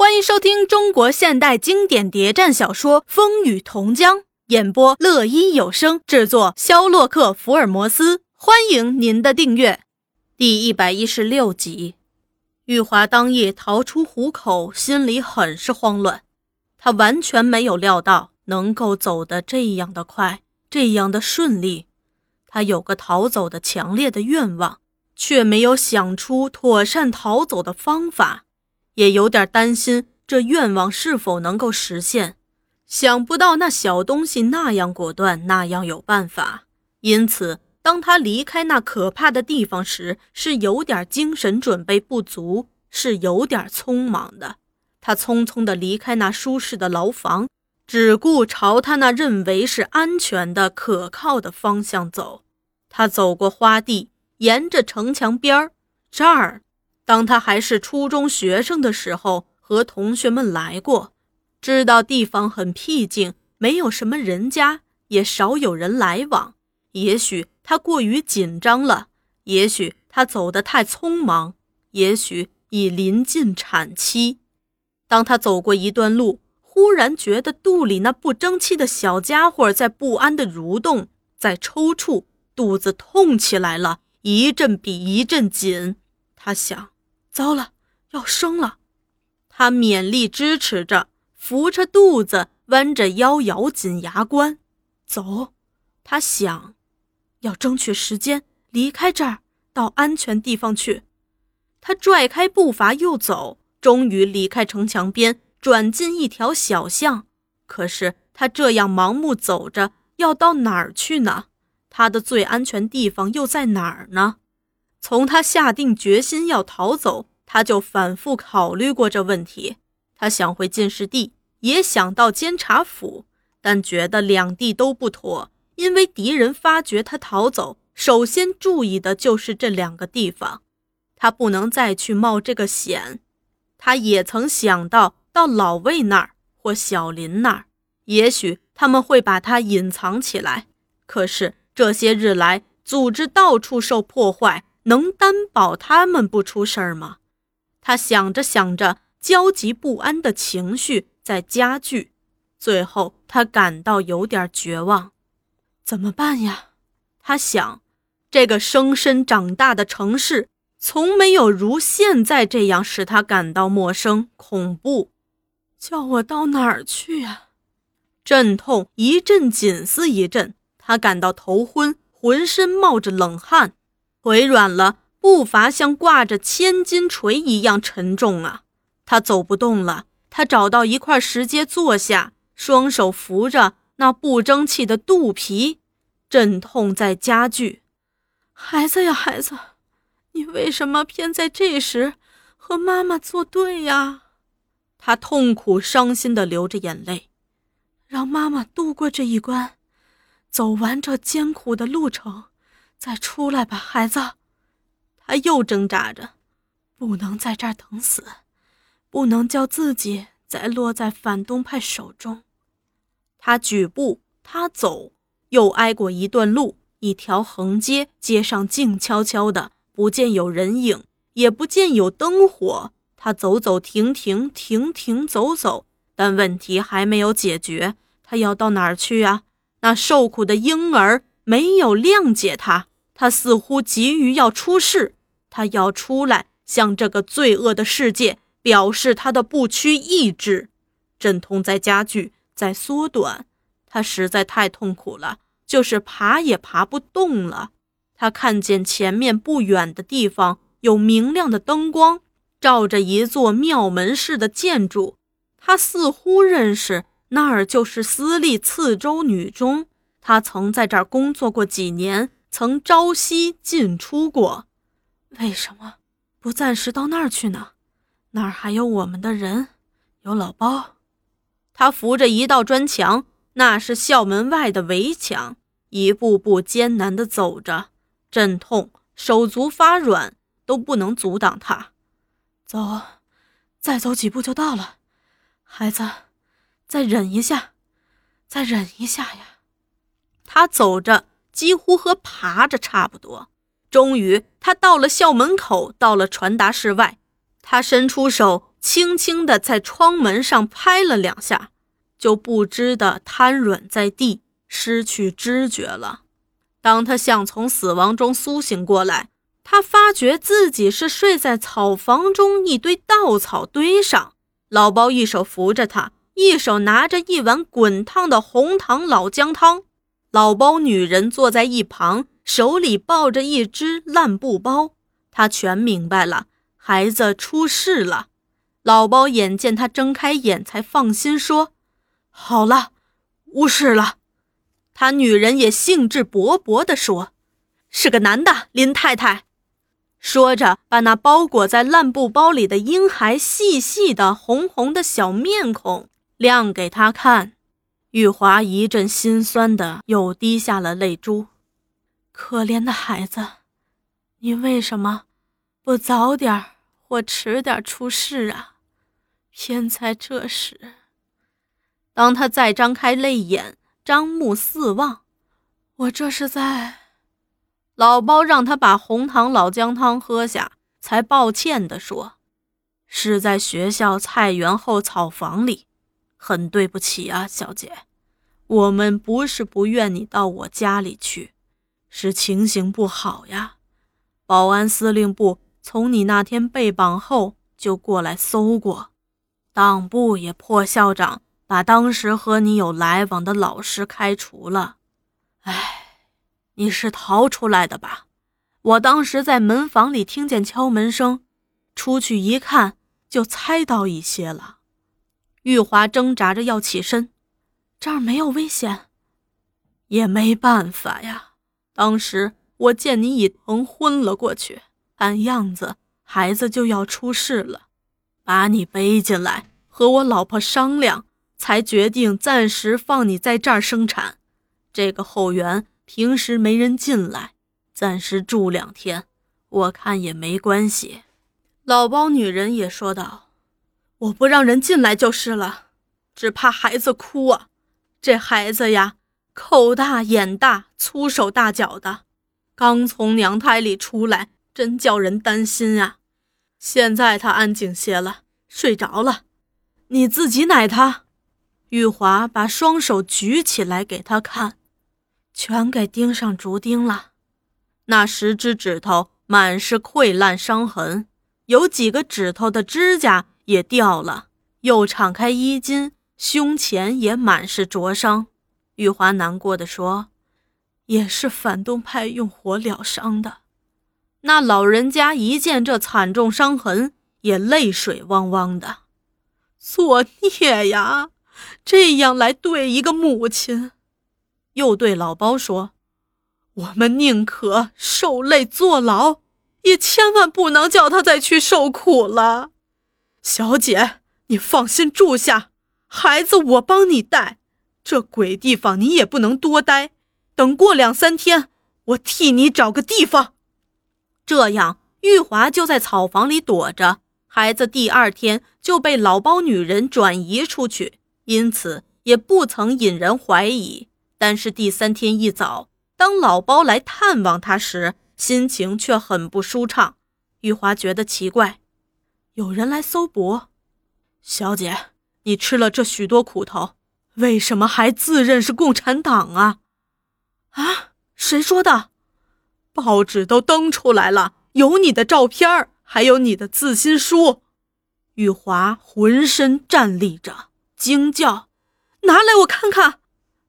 欢迎收听中国现代经典谍战小说《风雨同江》，演播：乐一有声，制作：肖洛克·福尔摩斯。欢迎您的订阅。第一百一十六集，玉华当夜逃出虎口，心里很是慌乱。他完全没有料到能够走得这样的快，这样的顺利。他有个逃走的强烈的愿望，却没有想出妥善逃走的方法。也有点担心这愿望是否能够实现，想不到那小东西那样果断，那样有办法。因此，当他离开那可怕的地方时，是有点精神准备不足，是有点匆忙的。他匆匆地离开那舒适的牢房，只顾朝他那认为是安全的、可靠的方向走。他走过花地，沿着城墙边儿，这儿。当他还是初中学生的时候，和同学们来过，知道地方很僻静，没有什么人家，也少有人来往。也许他过于紧张了，也许他走得太匆忙，也许已临近产期。当他走过一段路，忽然觉得肚里那不争气的小家伙在不安地蠕动，在抽搐，肚子痛起来了，一阵比一阵紧。他想。糟了，要生了！他勉力支持着，扶着肚子，弯着腰，咬紧牙关，走。他想，要争取时间，离开这儿，到安全地方去。他拽开步伐，又走，终于离开城墙边，转进一条小巷。可是他这样盲目走着，要到哪儿去呢？他的最安全地方又在哪儿呢？从他下定决心要逃走，他就反复考虑过这问题。他想回进士第，也想到监察府，但觉得两地都不妥，因为敌人发觉他逃走，首先注意的就是这两个地方。他不能再去冒这个险。他也曾想到到老魏那儿或小林那儿，也许他们会把他隐藏起来。可是这些日来，组织到处受破坏。能担保他们不出事儿吗？他想着想着，焦急不安的情绪在加剧。最后，他感到有点绝望。怎么办呀？他想，这个生身长大的城市，从没有如现在这样使他感到陌生、恐怖。叫我到哪儿去呀？阵痛一阵紧似一阵，他感到头昏，浑身冒着冷汗。腿软了，步伐像挂着千斤锤一样沉重啊！他走不动了。他找到一块石阶坐下，双手扶着那不争气的肚皮，阵痛在加剧。孩子呀，孩子，你为什么偏在这时和妈妈作对呀？他痛苦伤心地流着眼泪，让妈妈度过这一关，走完这艰苦的路程。再出来吧，孩子。他又挣扎着，不能在这儿等死，不能叫自己再落在反动派手中。他举步，他走，又挨过一段路，一条横街，街上静悄悄的，不见有人影，也不见有灯火。他走走停停，停停走走，但问题还没有解决。他要到哪儿去啊？那受苦的婴儿。没有谅解他，他似乎急于要出世，他要出来向这个罪恶的世界表示他的不屈意志。阵痛在加剧，在缩短，他实在太痛苦了，就是爬也爬不动了。他看见前面不远的地方有明亮的灯光，照着一座庙门似的建筑，他似乎认识那儿就是私立次州女中。他曾在这儿工作过几年，曾朝夕进出过。为什么不暂时到那儿去呢？那儿还有我们的人，有老包。他扶着一道砖墙，那是校门外的围墙，一步步艰难地走着，阵痛，手足发软，都不能阻挡他。走，再走几步就到了。孩子，再忍一下，再忍一下呀。他走着，几乎和爬着差不多。终于，他到了校门口，到了传达室外。他伸出手，轻轻地在窗门上拍了两下，就不知的瘫软在地，失去知觉了。当他想从死亡中苏醒过来，他发觉自己是睡在草房中一堆稻草堆上。老包一手扶着他，一手拿着一碗滚烫的红糖老姜汤。老包女人坐在一旁，手里抱着一只烂布包。她全明白了，孩子出事了。老包眼见他睁开眼，才放心说：“好了，无事了。”他女人也兴致勃勃地说：“是个男的，林太太。”说着，把那包裹在烂布包里的婴孩细细的、红红的小面孔亮给他看。玉华一阵心酸的，又滴下了泪珠。可怜的孩子，你为什么不早点或迟点出事啊？偏在这时，当他再张开泪眼，张目四望，我这是在……老包让他把红糖老姜汤喝下，才抱歉地说：“是在学校菜园后草房里，很对不起啊，小姐。我们不是不愿你到我家里去，是情形不好呀。保安司令部从你那天被绑后就过来搜过。”党部也破校长，把当时和你有来往的老师开除了。哎，你是逃出来的吧？我当时在门房里听见敲门声，出去一看，就猜到一些了。玉华挣扎着要起身，这儿没有危险，也没办法呀。当时我见你已疼昏了过去，看样子孩子就要出事了。把你背进来，和我老婆商量，才决定暂时放你在这儿生产。这个后园平时没人进来，暂时住两天，我看也没关系。老包女人也说道：“我不让人进来就是了，只怕孩子哭啊。这孩子呀，口大眼大，粗手大脚的，刚从娘胎里出来，真叫人担心啊。”现在他安静些了，睡着了。你自己奶他。玉华把双手举起来给他看，全给钉上竹钉了。那十只指头满是溃烂伤痕，有几个指头的指甲也掉了。又敞开衣襟，胸前也满是灼伤。玉华难过的说：“也是反动派用火疗伤的。”那老人家一见这惨重伤痕，也泪水汪汪的。作孽呀！这样来对一个母亲。又对老包说：“我们宁可受累坐牢，也千万不能叫他再去受苦了。”小姐，你放心住下，孩子我帮你带。这鬼地方你也不能多待，等过两三天，我替你找个地方。这样，玉华就在草房里躲着。孩子第二天就被老包女人转移出去，因此也不曾引人怀疑。但是第三天一早，当老包来探望他时，心情却很不舒畅。玉华觉得奇怪，有人来搜捕。小姐，你吃了这许多苦头，为什么还自认是共产党啊？啊？谁说的？报纸都登出来了，有你的照片还有你的自新书。玉华浑身站立着，惊叫：“拿来我看看！”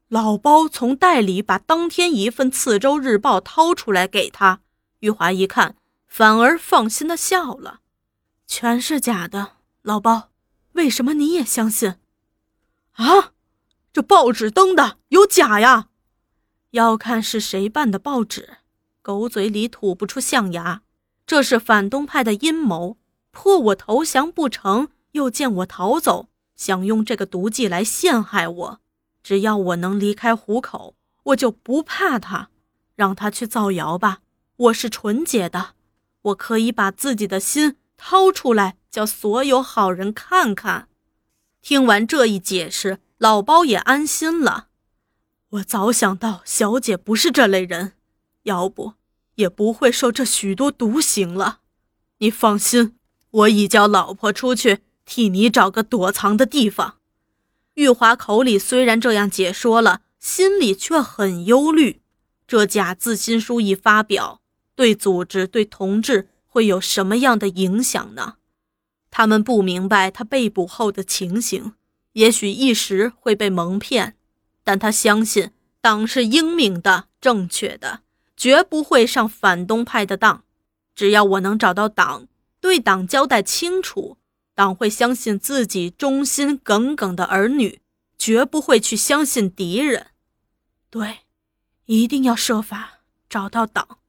老包从袋里把当天一份《次州日报》掏出来给他。玉华一看，反而放心的笑了：“全是假的，老包，为什么你也相信？”啊，这报纸登的有假呀？要看是谁办的报纸。狗嘴里吐不出象牙，这是反动派的阴谋，迫我投降不成，又见我逃走，想用这个毒计来陷害我。只要我能离开虎口，我就不怕他。让他去造谣吧，我是纯洁的，我可以把自己的心掏出来，叫所有好人看看。听完这一解释，老包也安心了。我早想到小姐不是这类人，要不。也不会受这许多毒刑了。你放心，我已叫老婆出去替你找个躲藏的地方。玉华口里虽然这样解说了，心里却很忧虑。这假自新书一发表，对组织、对同志会有什么样的影响呢？他们不明白他被捕后的情形，也许一时会被蒙骗，但他相信党是英明的、正确的，绝不会上反动派的当。只要我能找到党，对党交代清楚。党会相信自己忠心耿耿的儿女，绝不会去相信敌人。对，一定要设法找到党。